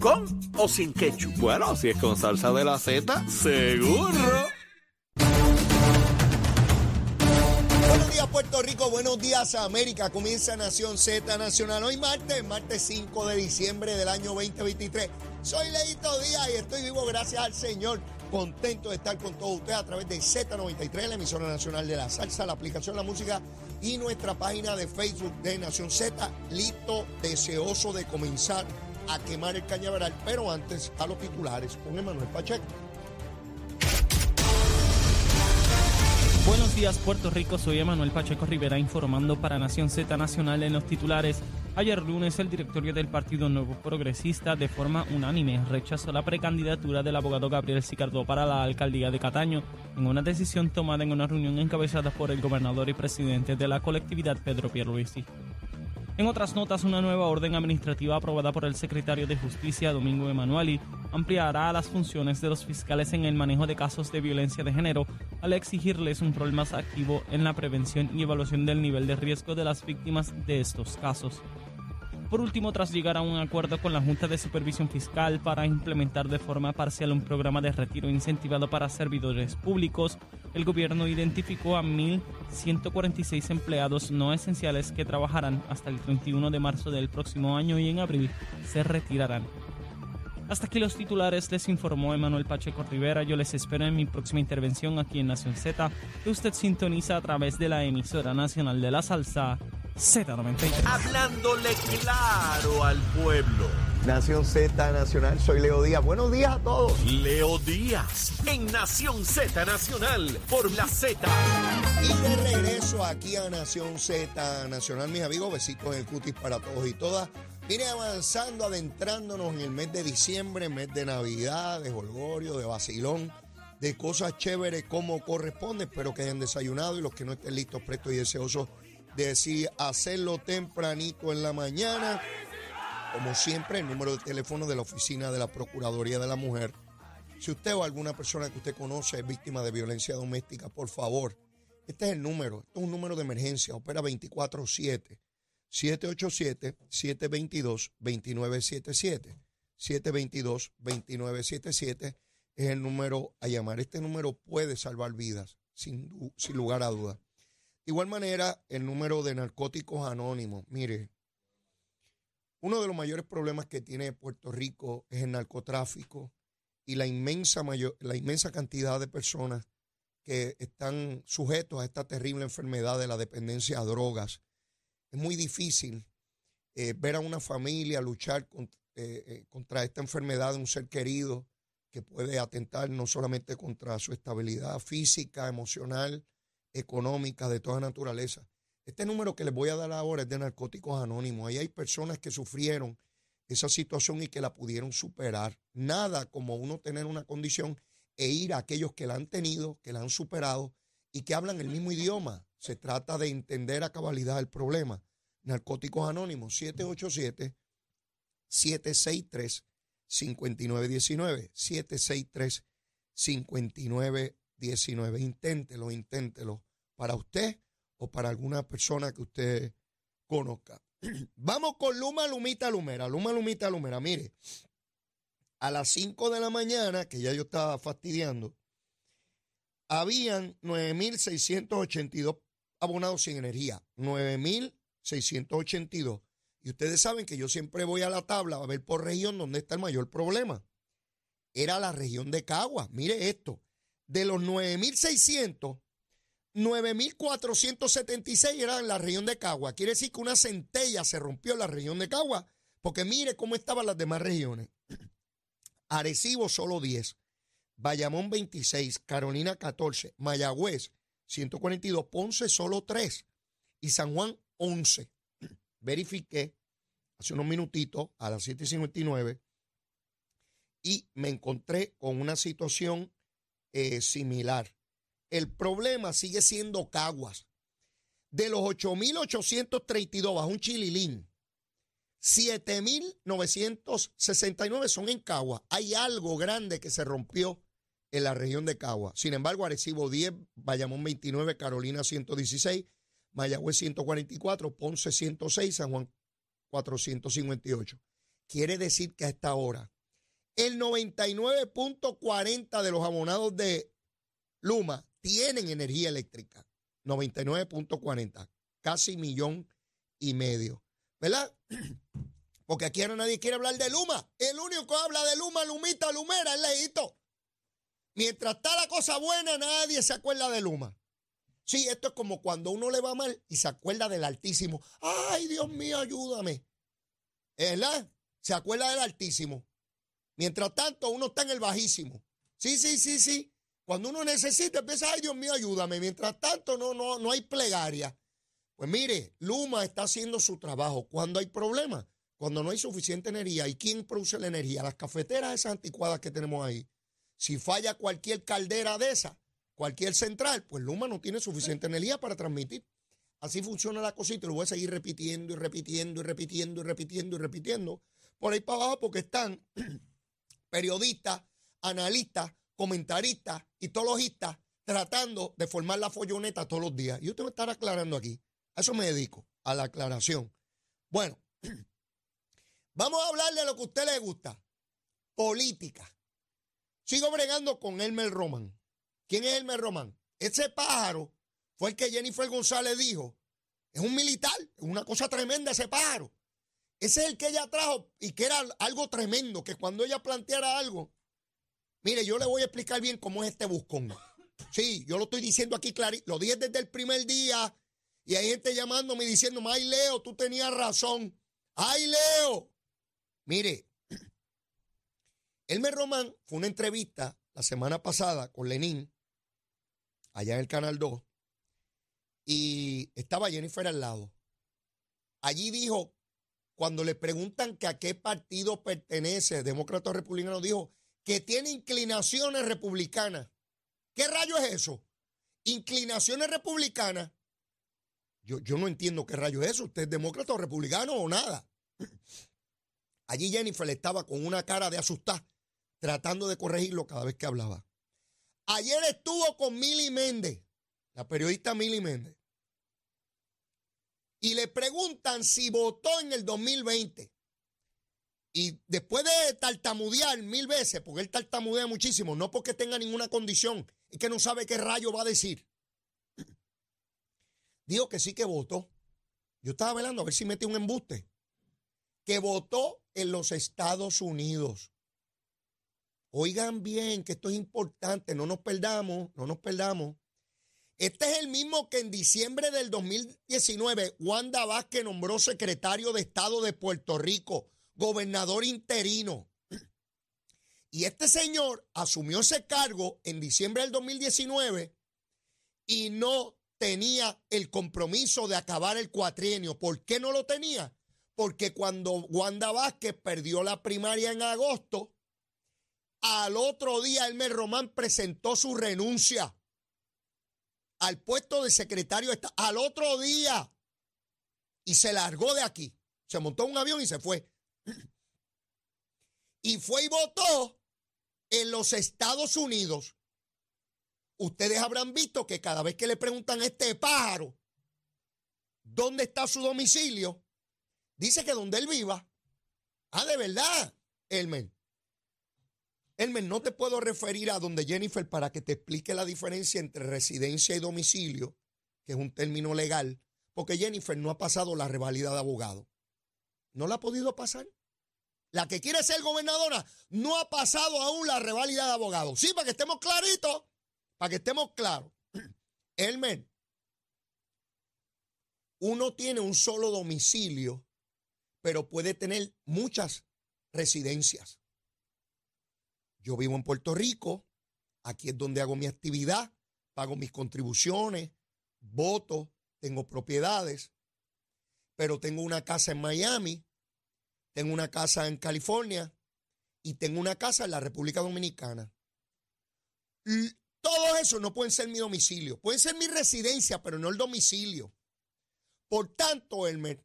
¿Con o sin ketchup? Bueno, si es con salsa de la Z, seguro. Buenos días Puerto Rico, buenos días América. Comienza Nación Z Nacional hoy martes, martes 5 de diciembre del año 2023. Soy Leito Díaz y estoy vivo gracias al Señor. Contento de estar con todos ustedes a través de Z93, la emisora nacional de la salsa, la aplicación de la música y nuestra página de Facebook de Nación Z. Listo, deseoso de comenzar a quemar el cañaveral, pero antes a los titulares con Emanuel Pacheco. Buenos días Puerto Rico, soy Emanuel Pacheco Rivera informando para Nación Z Nacional en los titulares. Ayer lunes el directorio del Partido Nuevo Progresista de forma unánime rechazó la precandidatura del abogado Gabriel Sicardo para la alcaldía de Cataño en una decisión tomada en una reunión encabezada por el gobernador y presidente de la colectividad Pedro Pierluisi. En otras notas, una nueva orden administrativa aprobada por el secretario de Justicia, Domingo Emanueli, ampliará las funciones de los fiscales en el manejo de casos de violencia de género al exigirles un rol más activo en la prevención y evaluación del nivel de riesgo de las víctimas de estos casos. Por último, tras llegar a un acuerdo con la Junta de Supervisión Fiscal para implementar de forma parcial un programa de retiro incentivado para servidores públicos, el gobierno identificó a 1.146 empleados no esenciales que trabajarán hasta el 31 de marzo del próximo año y en abril se retirarán. Hasta aquí los titulares, les informó Emanuel Pacheco Rivera. Yo les espero en mi próxima intervención aquí en Nación Z, que usted sintoniza a través de la emisora nacional de la salsa Z93. Hablándole claro al pueblo. Nación Z Nacional, soy Leo Díaz. Buenos días a todos. Leo Díaz en Nación Z Nacional por la Z. Y de regreso aquí a Nación Z Nacional, mis amigos, besitos en el cutis para todos y todas. Vine avanzando, adentrándonos en el mes de diciembre, mes de Navidad, de Holgorio, de Basilón, de cosas chéveres como corresponde. Espero que hayan desayunado y los que no estén listos, prestos y deseosos de decir hacerlo tempranito en la mañana. Como siempre, el número de teléfono de la oficina de la Procuraduría de la Mujer. Si usted o alguna persona que usted conoce es víctima de violencia doméstica, por favor, este es el número. Esto es un número de emergencia. Opera 24-7. 787-722-2977. 722-2977 es el número a llamar. Este número puede salvar vidas, sin, sin lugar a dudas. Igual manera, el número de narcóticos anónimos. Mire, uno de los mayores problemas que tiene Puerto Rico es el narcotráfico y la inmensa, mayor, la inmensa cantidad de personas que están sujetos a esta terrible enfermedad de la dependencia a drogas. Es muy difícil eh, ver a una familia luchar eh, eh, contra esta enfermedad de un ser querido que puede atentar no solamente contra su estabilidad física, emocional, económica, de toda naturaleza. Este número que les voy a dar ahora es de Narcóticos Anónimos. Ahí hay personas que sufrieron esa situación y que la pudieron superar. Nada como uno tener una condición e ir a aquellos que la han tenido, que la han superado y que hablan el mismo idioma. Se trata de entender a cabalidad el problema. Narcóticos Anónimos, 787 763 5919 763 5919 Inténtelo, inténtelo para usted o para alguna persona que usted conozca. Vamos con Luma, Lumita, Lumera. Luma, Lumita, Lumera. Mire, a las 5 de la mañana, que ya yo estaba fastidiando, habían 9.682 abonados sin energía. 9.682. Y ustedes saben que yo siempre voy a la tabla a ver por región dónde está el mayor problema. Era la región de Cagua. Mire esto. De los 9.600, 9.476 eran en la región de Cagua. Quiere decir que una centella se rompió en la región de Cagua. Porque mire cómo estaban las demás regiones. Arecibo solo 10. Bayamón 26, Carolina 14, Mayagüez 142, Ponce solo 3 y San Juan 11. Verifiqué hace unos minutitos a las 7.59 y me encontré con una situación eh, similar. El problema sigue siendo Caguas. De los 8.832 bajo un chililín, 7.969 son en Caguas. Hay algo grande que se rompió en la región de Cagua. Sin embargo, Arecibo 10, Bayamón 29, Carolina 116, Mayagüez 144, Ponce 106, San Juan 458. quiere decir que a esta hora el 99.40 de los abonados de Luma tienen energía eléctrica. 99.40, casi millón y medio. ¿Verdad? Porque aquí ahora nadie quiere hablar de Luma. El único que habla de Luma, Lumita, Lumera, es Leito. Mientras está la cosa buena, nadie se acuerda de Luma. Sí, esto es como cuando uno le va mal y se acuerda del Altísimo. Ay, Dios mío, ayúdame. ¿Verdad? Se acuerda del Altísimo. Mientras tanto, uno está en el bajísimo. Sí, sí, sí, sí. Cuando uno necesita, empieza, ay, Dios mío, ayúdame. Mientras tanto, no, no, no hay plegaria. Pues mire, Luma está haciendo su trabajo. Cuando hay problemas, cuando no hay suficiente energía. ¿Y quién produce la energía? Las cafeteras esas anticuadas que tenemos ahí. Si falla cualquier caldera de esa, cualquier central, pues Luma no tiene suficiente energía para transmitir. Así funciona la cosita lo voy a seguir repitiendo y repitiendo y repitiendo y repitiendo y repitiendo por ahí para abajo porque están periodistas, analistas, comentaristas, histologistas tratando de formar la folloneta todos los días. Y usted me estará aclarando aquí. A eso me dedico, a la aclaración. Bueno, vamos a hablar de lo que a usted le gusta. Política. Sigo bregando con Elmer Roman. ¿Quién es Elmer Roman? Ese pájaro fue el que Jennifer González dijo. Es un militar, es una cosa tremenda ese pájaro. Ese es el que ella trajo y que era algo tremendo, que cuando ella planteara algo, mire, yo le voy a explicar bien cómo es este buscón. Sí, yo lo estoy diciendo aquí clarito, lo dije desde el primer día y hay gente llamándome y diciendo, ay Leo, tú tenías razón. Ay Leo. Mire, Elmer Román fue una entrevista la semana pasada con Lenín, allá en el Canal 2, y estaba Jennifer al lado. Allí dijo, cuando le preguntan que a qué partido pertenece, demócrata o republicano, dijo que tiene inclinaciones republicanas. ¿Qué rayo es eso? Inclinaciones republicanas. Yo, yo no entiendo qué rayo es eso. ¿Usted es demócrata o republicano o nada? Allí Jennifer estaba con una cara de asustar tratando de corregirlo cada vez que hablaba. Ayer estuvo con Mili Méndez, la periodista Mili Méndez, y le preguntan si votó en el 2020. Y después de tartamudear mil veces, porque él tartamudea muchísimo, no porque tenga ninguna condición, es que no sabe qué rayo va a decir. Dijo que sí que votó. Yo estaba velando a ver si mete un embuste. Que votó en los Estados Unidos. Oigan bien que esto es importante, no nos perdamos, no nos perdamos. Este es el mismo que en diciembre del 2019 Wanda Vázquez nombró secretario de Estado de Puerto Rico, gobernador interino. Y este señor asumió ese cargo en diciembre del 2019 y no tenía el compromiso de acabar el cuatrienio. ¿Por qué no lo tenía? Porque cuando Wanda Vázquez perdió la primaria en agosto, al otro día, Elmer Román presentó su renuncia al puesto de secretario de Estado. Al otro día. Y se largó de aquí. Se montó un avión y se fue. Y fue y votó en los Estados Unidos. Ustedes habrán visto que cada vez que le preguntan a este pájaro dónde está su domicilio, dice que donde él viva. Ah, de verdad, Elmer. Elmer, no te puedo referir a donde Jennifer para que te explique la diferencia entre residencia y domicilio, que es un término legal, porque Jennifer no ha pasado la revalida de abogado. No la ha podido pasar. La que quiere ser gobernadora no ha pasado aún la revalida de abogado. Sí, para que estemos claritos, para que estemos claros. Elmer, uno tiene un solo domicilio, pero puede tener muchas residencias. Yo vivo en Puerto Rico, aquí es donde hago mi actividad, pago mis contribuciones, voto, tengo propiedades, pero tengo una casa en Miami, tengo una casa en California y tengo una casa en la República Dominicana. todo eso no pueden ser mi domicilio, pueden ser mi residencia, pero no el domicilio. Por tanto, Elmer,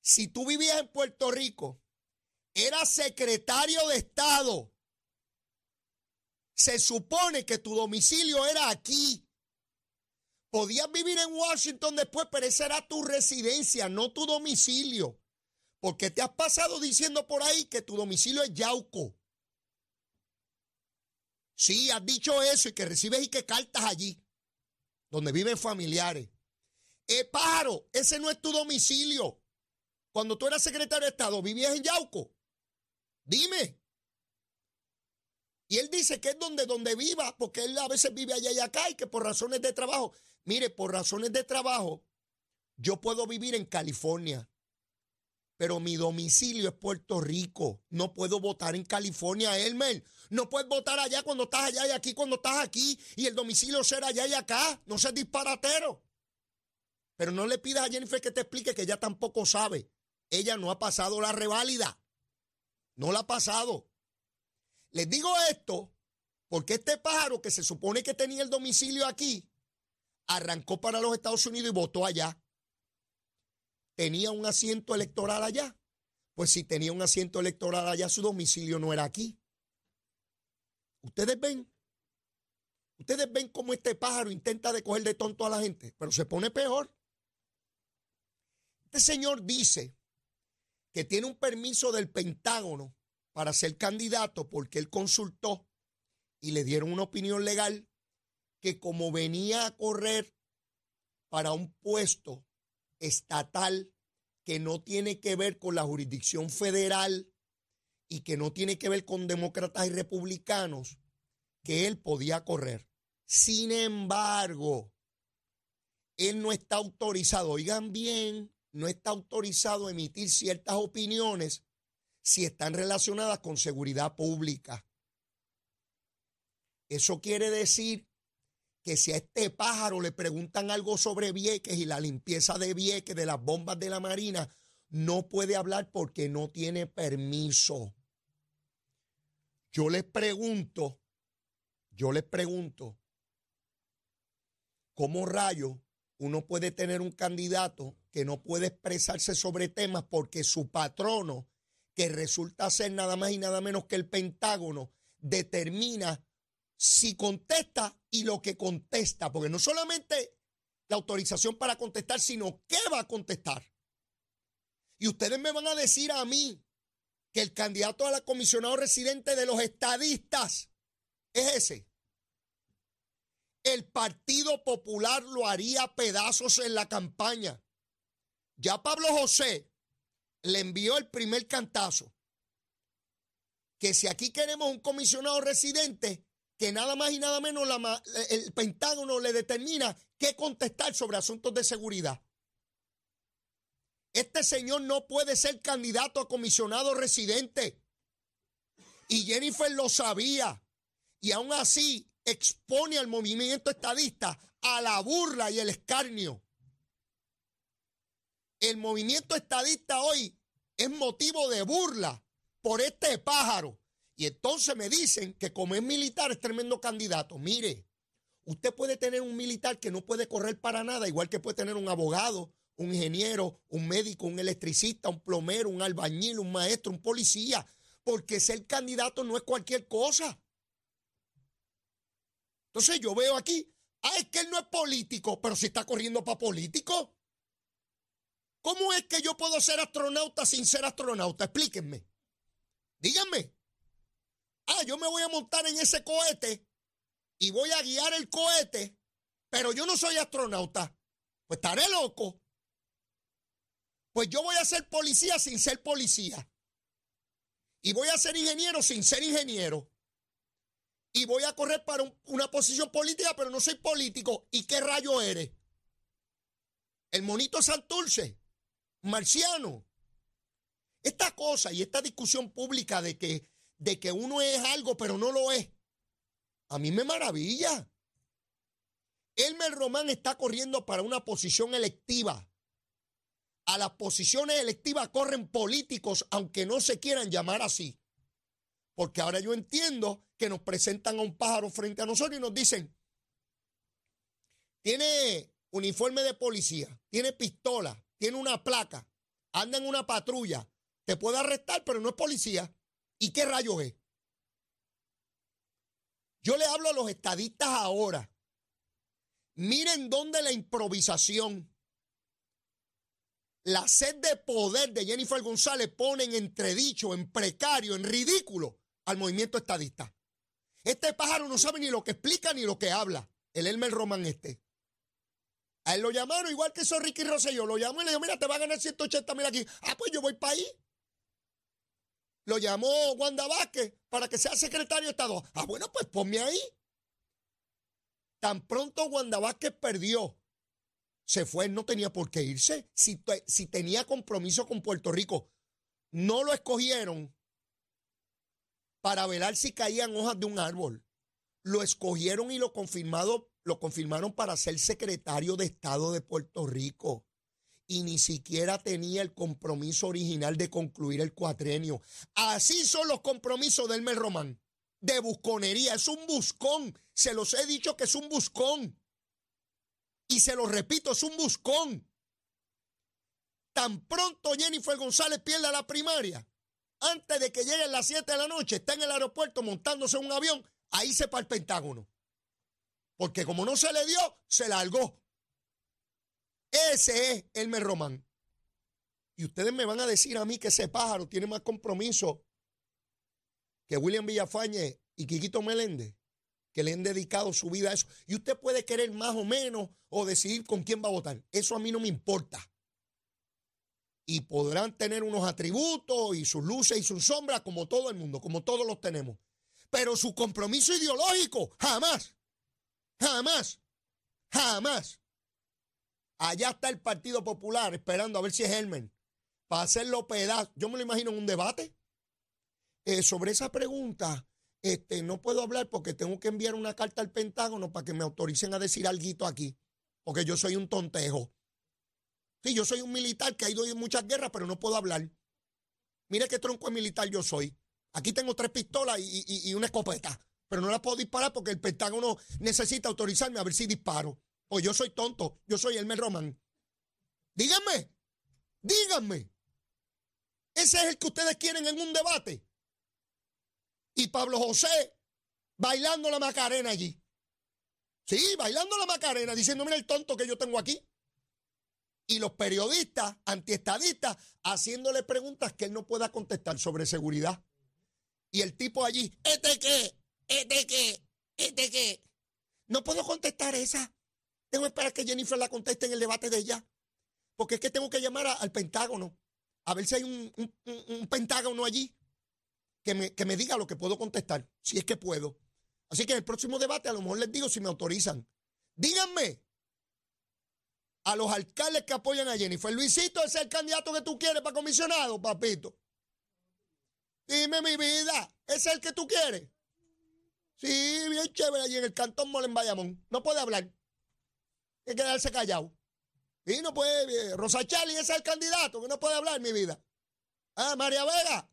si tú vivías en Puerto Rico, eras secretario de Estado se supone que tu domicilio era aquí. Podías vivir en Washington después, pero esa era tu residencia, no tu domicilio. Porque te has pasado diciendo por ahí que tu domicilio es Yauco. Sí, has dicho eso y que recibes y que cartas allí, donde viven familiares. Eh, pájaro, ese no es tu domicilio. Cuando tú eras secretario de Estado, ¿vivías en Yauco? Dime. Y él dice que es donde, donde viva, porque él a veces vive allá y acá y que por razones de trabajo. Mire, por razones de trabajo, yo puedo vivir en California, pero mi domicilio es Puerto Rico. No puedo votar en California, Elmer. No puedes votar allá cuando estás allá y aquí cuando estás aquí y el domicilio será allá y acá. No seas disparatero. Pero no le pidas a Jennifer que te explique que ella tampoco sabe. Ella no ha pasado la reválida. No la ha pasado. Les digo esto porque este pájaro que se supone que tenía el domicilio aquí, arrancó para los Estados Unidos y votó allá. ¿Tenía un asiento electoral allá? Pues si tenía un asiento electoral allá, su domicilio no era aquí. Ustedes ven, ustedes ven cómo este pájaro intenta de coger de tonto a la gente, pero se pone peor. Este señor dice que tiene un permiso del Pentágono para ser candidato porque él consultó y le dieron una opinión legal que como venía a correr para un puesto estatal que no tiene que ver con la jurisdicción federal y que no tiene que ver con demócratas y republicanos, que él podía correr. Sin embargo, él no está autorizado, oigan bien, no está autorizado a emitir ciertas opiniones si están relacionadas con seguridad pública. Eso quiere decir que si a este pájaro le preguntan algo sobre Vieques y la limpieza de Vieques, de las bombas de la Marina, no puede hablar porque no tiene permiso. Yo les pregunto, yo les pregunto, ¿cómo rayo uno puede tener un candidato que no puede expresarse sobre temas porque su patrono, que resulta ser nada más y nada menos que el Pentágono, determina si contesta y lo que contesta, porque no solamente la autorización para contestar, sino qué va a contestar. Y ustedes me van a decir a mí que el candidato a la comisionado residente de los estadistas es ese. El Partido Popular lo haría pedazos en la campaña. Ya Pablo José le envió el primer cantazo. Que si aquí queremos un comisionado residente, que nada más y nada menos el Pentágono le determina qué contestar sobre asuntos de seguridad. Este señor no puede ser candidato a comisionado residente. Y Jennifer lo sabía. Y aún así expone al movimiento estadista a la burla y el escarnio. El movimiento estadista hoy es motivo de burla por este pájaro y entonces me dicen que como es militar es tremendo candidato. Mire, usted puede tener un militar que no puede correr para nada, igual que puede tener un abogado, un ingeniero, un médico, un electricista, un plomero, un albañil, un maestro, un policía, porque ser candidato no es cualquier cosa. Entonces yo veo aquí, ah, es que él no es político, pero si está corriendo para político. ¿Cómo es que yo puedo ser astronauta sin ser astronauta? Explíquenme. Díganme. Ah, yo me voy a montar en ese cohete y voy a guiar el cohete, pero yo no soy astronauta. Pues estaré loco. Pues yo voy a ser policía sin ser policía. Y voy a ser ingeniero sin ser ingeniero. Y voy a correr para una posición política, pero no soy político. ¿Y qué rayo eres? El monito Santurce, marciano. Esta cosa y esta discusión pública de que de que uno es algo pero no lo es, a mí me maravilla. Elmer Román está corriendo para una posición electiva. A las posiciones electivas corren políticos, aunque no se quieran llamar así. Porque ahora yo entiendo que nos presentan a un pájaro frente a nosotros y nos dicen, tiene uniforme de policía, tiene pistola, tiene una placa, anda en una patrulla, te puede arrestar, pero no es policía. ¿Y qué rayo es? Yo le hablo a los estadistas ahora. Miren dónde la improvisación, la sed de poder de Jennifer González pone en entredicho, en precario, en ridículo al movimiento estadista. Este pájaro no sabe ni lo que explica ni lo que habla. El Elmer Román este. A él lo llamaron, igual que eso Ricky Rosselló. Lo llamó y le dijo, mira, te va a ganar 180 mil aquí. Ah, pues yo voy para ahí. Lo llamó Wanda Vázquez para que sea secretario de Estado. Ah, bueno, pues ponme ahí. Tan pronto Wanda Vázquez perdió, se fue, no tenía por qué irse. Si, si tenía compromiso con Puerto Rico, no lo escogieron para velar si caían hojas de un árbol. Lo escogieron y lo, confirmado, lo confirmaron para ser secretario de Estado de Puerto Rico. Y ni siquiera tenía el compromiso original de concluir el cuatrenio. Así son los compromisos del Mel Román. De busconería. Es un buscón. Se los he dicho que es un buscón. Y se lo repito, es un buscón. Tan pronto Jennifer González pierda la primaria, antes de que lleguen las 7 de la noche, está en el aeropuerto montándose un avión, ahí se para el Pentágono. Porque como no se le dio, se largó. Ese es Elmer Román. Y ustedes me van a decir a mí que ese pájaro tiene más compromiso que William Villafañe y Quiquito Meléndez, que le han dedicado su vida a eso. Y usted puede querer más o menos o decidir con quién va a votar. Eso a mí no me importa y podrán tener unos atributos y sus luces y sus sombras como todo el mundo, como todos los tenemos. Pero su compromiso ideológico, jamás, jamás, jamás. Allá está el Partido Popular esperando a ver si es Helmen para hacerlo pedazos. Yo me lo imagino en un debate. Eh, sobre esa pregunta, este, no puedo hablar porque tengo que enviar una carta al Pentágono para que me autoricen a decir algo aquí, porque yo soy un tontejo. Sí, yo soy un militar que ha ido en muchas guerras, pero no puedo hablar. Mire qué tronco de militar yo soy. Aquí tengo tres pistolas y, una escopeta, pero no las puedo disparar porque el Pentágono necesita autorizarme a ver si disparo. O yo soy tonto, yo soy Elmer Roman. Díganme, díganme. Ese es el que ustedes quieren en un debate. Y Pablo José bailando la Macarena allí. Sí, bailando la Macarena, diciendo, mira el tonto que yo tengo aquí y los periodistas antiestadistas haciéndole preguntas que él no pueda contestar sobre seguridad. Y el tipo allí, ¿este qué? ¿Este qué? ¿Este qué? No puedo contestar esa. Tengo que esperar que Jennifer la conteste en el debate de ella. Porque es que tengo que llamar al Pentágono. A ver si hay un, Pentágono allí que me, que me diga lo que puedo contestar. Si es que puedo. Así que en el próximo debate a lo mejor les digo si me autorizan. Díganme, a los alcaldes que apoyan a Jennifer. Luisito, ese es el candidato que tú quieres para comisionado, papito. Dime mi vida, ¿ese es el que tú quieres? Sí, bien chévere allí en el cantón Molen Bayamón. No puede hablar. Hay que quedarse callado. Y no puede. Rosa Charlie, ese es el candidato que no puede hablar, mi vida. Ah, María Vega,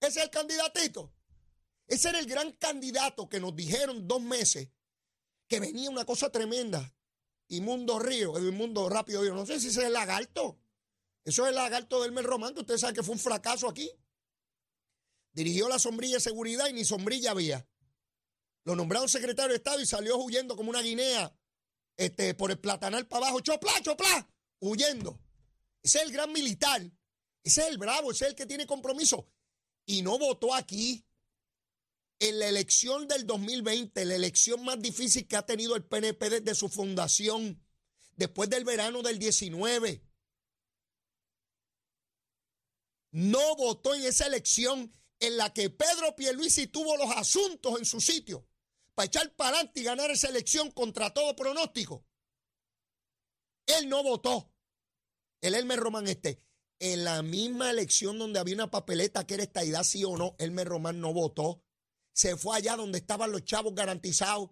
ese es el candidatito. Ese era el gran candidato que nos dijeron dos meses que venía una cosa tremenda y Mundo Río, el Mundo Rápido Yo no sé si ese es el lagarto. Eso es el lagarto del Mel Román, que ustedes saben que fue un fracaso aquí. Dirigió la sombrilla de seguridad y ni sombrilla había. Lo nombraron secretario de Estado y salió huyendo como una guinea este, por el platanal para abajo. ¡Chopla, chopla! Huyendo. Ese es el gran militar. Ese es el bravo, ese es el que tiene compromiso. Y no votó aquí en la elección del 2020, la elección más difícil que ha tenido el PNP desde su fundación, después del verano del 19, no votó en esa elección en la que Pedro Pierluisi tuvo los asuntos en su sitio para echar para adelante y ganar esa elección contra todo pronóstico. Él no votó. El Elmer Román este. En la misma elección donde había una papeleta que era esta idea sí o no, Elmer Román no votó se fue allá donde estaban los chavos garantizados,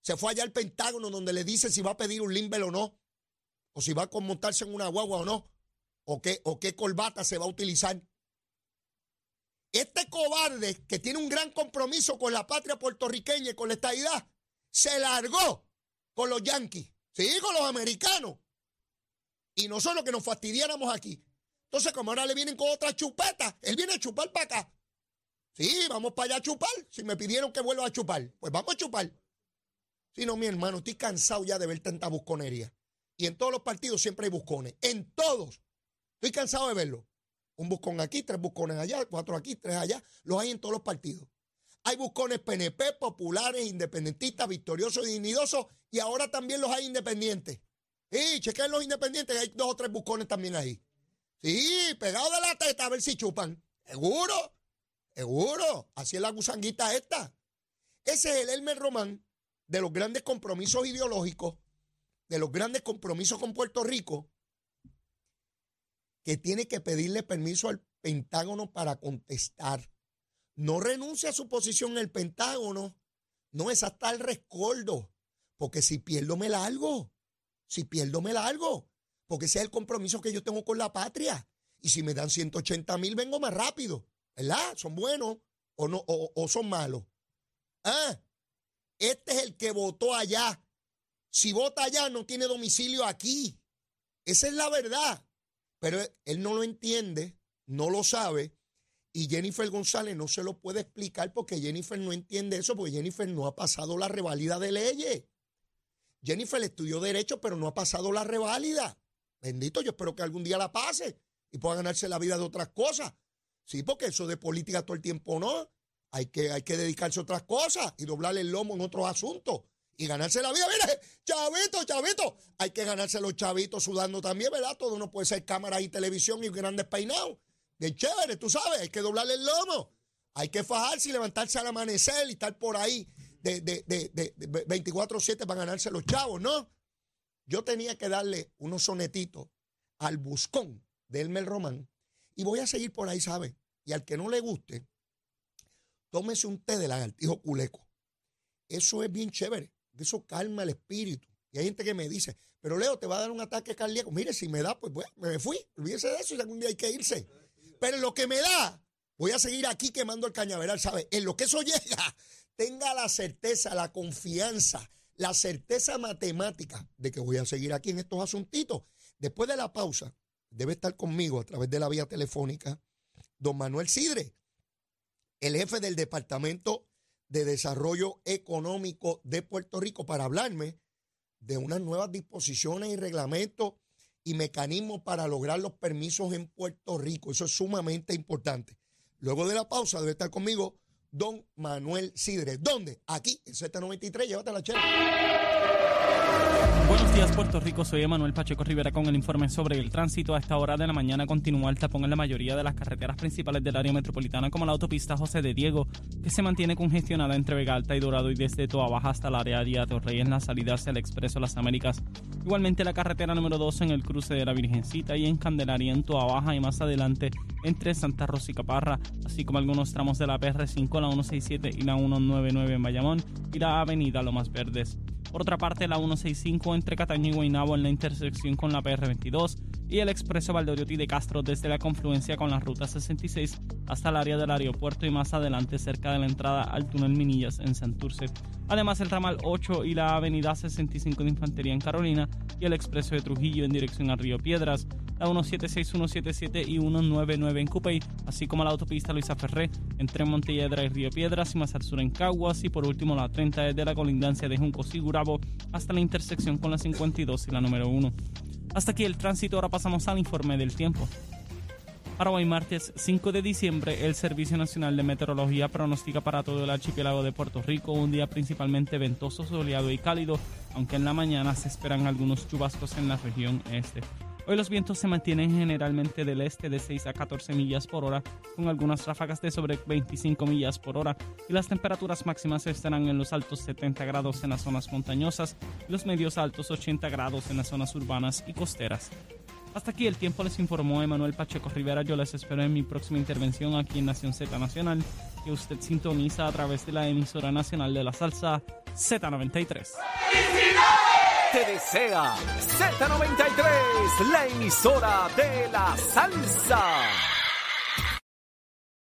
se fue allá al Pentágono donde le dice si va a pedir un limbel o no, o si va a montarse en una guagua o no, o qué, o qué corbata se va a utilizar. Este cobarde que tiene un gran compromiso con la patria puertorriqueña y con la estadidad, se largó con los yanquis, sí, con los americanos. Y nosotros que nos fastidiáramos aquí. Entonces, como ahora le vienen con otra chupeta, él viene a chupar para acá. Sí, vamos para allá a chupar. Si me pidieron que vuelva a chupar, pues vamos a chupar. Si no, mi hermano, estoy cansado ya de ver tanta busconería. Y en todos los partidos siempre hay buscones. En todos. Estoy cansado de verlo. Un buscón aquí, tres buscones allá, cuatro aquí, tres allá. Los hay en todos los partidos. Hay buscones PNP, populares, independentistas, victoriosos y dignidosos. Y ahora también los hay independientes. Sí, chequen los independientes, hay dos o tres buscones también ahí. Sí, pegados de la teta a ver si chupan. Seguro, seguro. Así es la gusanguita esta. Ese es el Elmer Román de los grandes compromisos ideológicos, de los grandes compromisos con Puerto Rico, que tiene que pedirle permiso al Pentágono para contestar. No renuncia a su posición en el Pentágono. No es hasta el rescoldo. Porque si pierdo, me largo. Si pierdo, me largo. Porque ese es el compromiso que yo tengo con la patria. Y si me dan 180 mil, vengo más rápido. ¿Verdad? ¿Son buenos o, no, o, o son malos? Ah, este es el que votó allá. Si vota allá, no tiene domicilio aquí. Esa es la verdad. Pero él no lo entiende, no lo sabe. Y Jennifer González no se lo puede explicar porque Jennifer no entiende eso, porque Jennifer no ha pasado la reválida de leyes. Jennifer estudió Derecho, pero no ha pasado la reválida. Bendito, yo espero que algún día la pase y pueda ganarse la vida de otras cosas. Sí, porque eso de política todo el tiempo no. Hay que, hay que dedicarse a otras cosas y doblarle el lomo en otros asuntos y ganarse la vida. Mire, chavito, chavito. Hay que ganarse los chavitos sudando también, ¿verdad? Todo no puede ser cámara y televisión y grandes peinados. De chévere, tú sabes, hay que doblarle el lomo. Hay que fajarse y levantarse al amanecer y estar por ahí de, de, de, de 24-7 para ganarse los chavos, ¿no? Yo tenía que darle unos sonetitos al buscón de Elmer Román y voy a seguir por ahí, ¿sabe? Y al que no le guste, tómese un té de lagartijo culeco. Eso es bien chévere, eso calma el espíritu. Y hay gente que me dice, pero Leo, te va a dar un ataque cardíaco. Mire, si me da, pues me fui, olvídese de eso y algún día hay que irse. Pero en lo que me da, voy a seguir aquí quemando el cañaveral, ¿sabe? En lo que eso llega, tenga la certeza, la confianza, la certeza matemática de que voy a seguir aquí en estos asuntitos. Después de la pausa, debe estar conmigo a través de la vía telefónica don Manuel Sidre, el jefe del Departamento de Desarrollo Económico de Puerto Rico, para hablarme de unas nuevas disposiciones y reglamentos y mecanismos para lograr los permisos en Puerto Rico. Eso es sumamente importante. Luego de la pausa debe estar conmigo don Manuel Sidre. ¿Dónde? Aquí, en Z93. Llévate la chela. Buenos días Puerto Rico, soy Emanuel Pacheco Rivera con el informe sobre el tránsito. A esta hora de la mañana continúa el tapón en la mayoría de las carreteras principales del área metropolitana como la autopista José de Diego, que se mantiene congestionada entre Vega Alta y Dorado y desde Toa Baja hasta el área de Torrey en la salida hacia el Expreso Las Américas. Igualmente la carretera número 2 en el cruce de la Virgencita y en Candelaria en Toa Baja y más adelante entre Santa Rosa y Caparra, así como algunos tramos de la PR5, la 167 y la 199 en Bayamón y la avenida Lomas Verdes. Por otra parte, la 165 entre Cataño y Guaynabo en la intersección con la PR22 y el expreso Valdoriotti de Castro desde la confluencia con la ruta 66 hasta el área del aeropuerto y más adelante cerca de la entrada al túnel Minillas en Santurce. Además, el ramal 8 y la avenida 65 de Infantería en Carolina y el expreso de Trujillo en dirección a Río Piedras, la 176, 177 y 199 en Cupey, así como la autopista Luisa Ferré entre Montelledra y Río Piedras y más al sur en Caguas y por último la 30 desde la colindancia de Junco Sigurabo hasta la intersección con la 52 y la número 1. Hasta aquí el tránsito, ahora pasamos al informe del tiempo. Para hoy martes 5 de diciembre, el Servicio Nacional de Meteorología pronostica para todo el archipiélago de Puerto Rico un día principalmente ventoso, soleado y cálido, aunque en la mañana se esperan algunos chubascos en la región este. Hoy los vientos se mantienen generalmente del este de 6 a 14 millas por hora, con algunas ráfagas de sobre 25 millas por hora, y las temperaturas máximas estarán en los altos 70 grados en las zonas montañosas y los medios altos 80 grados en las zonas urbanas y costeras. Hasta aquí el tiempo les informó Emanuel Pacheco Rivera. Yo les espero en mi próxima intervención aquí en Nación Z Nacional, que usted sintoniza a través de la emisora nacional de la salsa Z93. Te desea Z93, la emisora de la salsa.